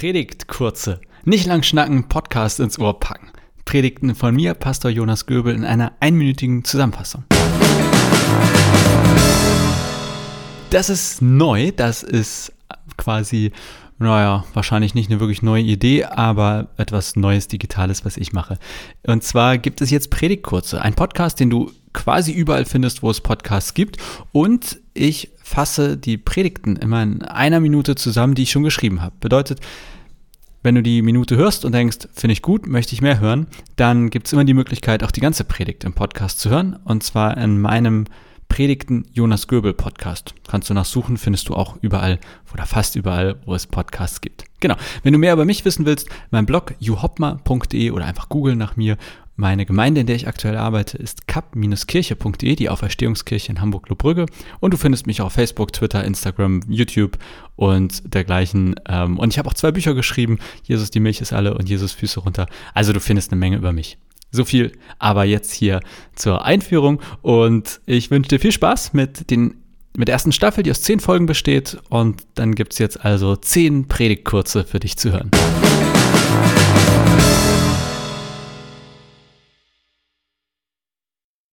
Predigt kurze, nicht lang schnacken, Podcast ins Ohr packen. Predigten von mir, Pastor Jonas Göbel, in einer einminütigen Zusammenfassung. Das ist neu, das ist quasi, naja, wahrscheinlich nicht eine wirklich neue Idee, aber etwas Neues Digitales, was ich mache. Und zwar gibt es jetzt Predigtkurze, ein Podcast, den du quasi überall findest, wo es Podcasts gibt. Und ich fasse die Predigten immer in einer Minute zusammen, die ich schon geschrieben habe. Bedeutet, wenn du die Minute hörst und denkst, finde ich gut, möchte ich mehr hören, dann gibt es immer die Möglichkeit, auch die ganze Predigt im Podcast zu hören. Und zwar in meinem Predigten Jonas Göbel Podcast. Kannst du nachsuchen, findest du auch überall oder fast überall, wo es Podcasts gibt. Genau. Wenn du mehr über mich wissen willst, mein Blog juhopma.de oder einfach googeln nach mir meine Gemeinde, in der ich aktuell arbeite, ist kap-kirche.de, die Auferstehungskirche in Hamburg-Lobrügge. Und du findest mich auf Facebook, Twitter, Instagram, YouTube und dergleichen. Ähm, und ich habe auch zwei Bücher geschrieben, Jesus, die Milch ist alle und Jesus Füße runter. Also du findest eine Menge über mich. So viel aber jetzt hier zur Einführung und ich wünsche dir viel Spaß mit, den, mit der ersten Staffel, die aus zehn Folgen besteht und dann gibt es jetzt also zehn Predigtkurze für dich zu hören.